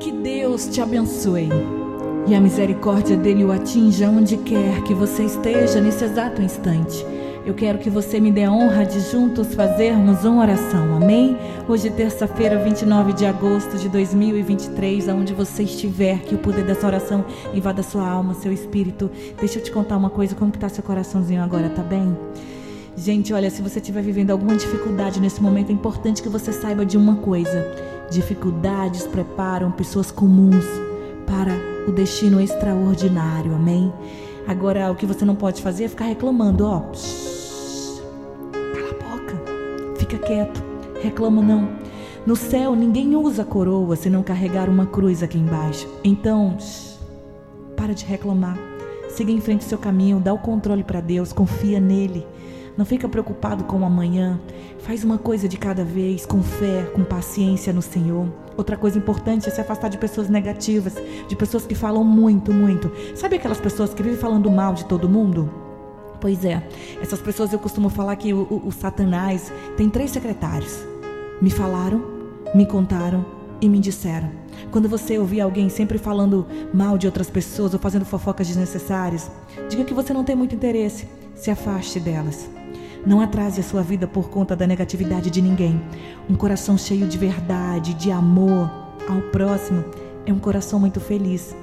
Que Deus te abençoe e a misericórdia dele o atinja onde quer que você esteja nesse exato instante. Eu quero que você me dê a honra de juntos fazermos uma oração, amém? Hoje, terça-feira, 29 de agosto de 2023, aonde você estiver, que o poder dessa oração invada sua alma, seu espírito. Deixa eu te contar uma coisa, como que tá seu coraçãozinho agora, tá bem? Gente, olha, se você estiver vivendo alguma dificuldade nesse momento, é importante que você saiba de uma coisa: dificuldades preparam pessoas comuns para o destino extraordinário, amém? Agora, o que você não pode fazer é ficar reclamando, ó. cala a boca, fica quieto, reclama não. No céu, ninguém usa coroa se não carregar uma cruz aqui embaixo. Então, para de reclamar. Siga em frente o seu caminho, dá o controle para Deus, confia nele. Não fica preocupado com o amanhã. Faz uma coisa de cada vez, com fé, com paciência no Senhor. Outra coisa importante é se afastar de pessoas negativas, de pessoas que falam muito, muito. Sabe aquelas pessoas que vivem falando mal de todo mundo? Pois é, essas pessoas eu costumo falar que o, o, o Satanás tem três secretários. Me falaram, me contaram e me disseram. Quando você ouvir alguém sempre falando mal de outras pessoas ou fazendo fofocas desnecessárias, diga que você não tem muito interesse. Se afaste delas. Não atrase a sua vida por conta da negatividade de ninguém. Um coração cheio de verdade, de amor ao próximo, é um coração muito feliz.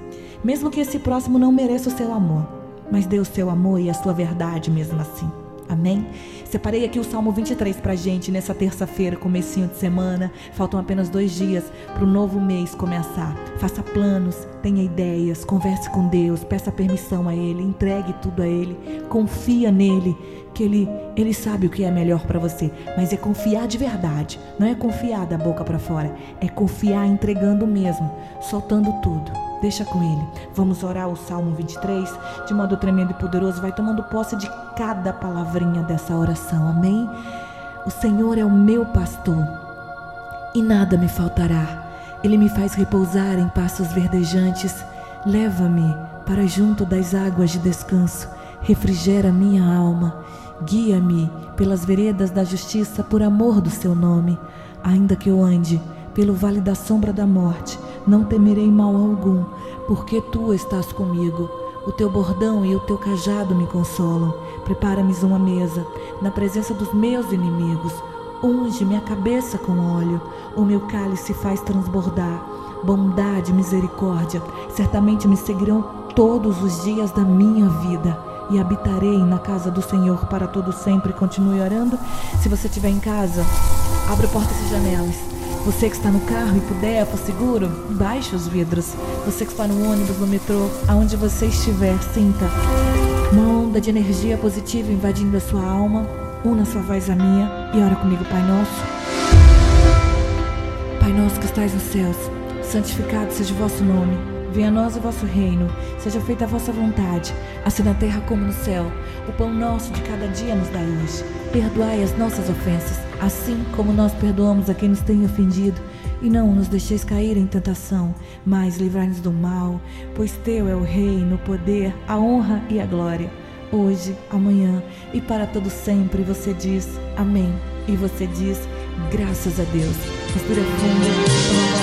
Mesmo que esse próximo não mereça o seu amor, mas dê o seu amor e a sua verdade mesmo assim. Amém? Separei aqui o Salmo 23 para gente nessa terça-feira, comecinho de semana. Faltam apenas dois dias para o novo mês começar. Faça planos, tenha ideias, converse com Deus, peça permissão a Ele, entregue tudo a Ele, confia nele, que Ele, Ele sabe o que é melhor para você. Mas é confiar de verdade, não é confiar da boca para fora, é confiar entregando mesmo, soltando tudo. Deixa com Ele. Vamos orar o Salmo 23 de modo tremendo e poderoso. Vai tomando posse de cada palavrinha dessa oração. Amém? O Senhor é o meu pastor e nada me faltará. Ele me faz repousar em passos verdejantes. Leva-me para junto das águas de descanso. Refrigera minha alma. Guia-me pelas veredas da justiça por amor do seu nome. Ainda que eu ande pelo vale da sombra da morte, não temerei mal algum, porque tu estás comigo. O teu bordão e o teu cajado me consolam. Prepara-me uma mesa na presença dos meus inimigos. Unge minha cabeça com óleo. O meu cálice faz transbordar. Bondade e misericórdia certamente me seguirão todos os dias da minha vida e habitarei na casa do Senhor para todo sempre. Continue orando. Se você estiver em casa, abra portas e janelas você que está no carro e puder, for seguro, baixe os vidros. Você que está no ônibus, no metrô, aonde você estiver, sinta uma onda de energia positiva invadindo a sua alma. Una sua voz à minha e ora comigo, Pai Nosso. Pai Nosso que estais nos céus, santificado seja o vosso nome. Venha a nós o vosso reino, seja feita a vossa vontade, assim na terra como no céu. O pão nosso de cada dia nos dai hoje. Perdoai as nossas ofensas assim como nós perdoamos a quem nos tem ofendido. E não nos deixeis cair em tentação, mas livrai-nos do mal, pois Teu é o reino, o poder, a honra e a glória, hoje, amanhã e para todo sempre. Você diz Amém. E você diz Graças a Deus. Respira fundo.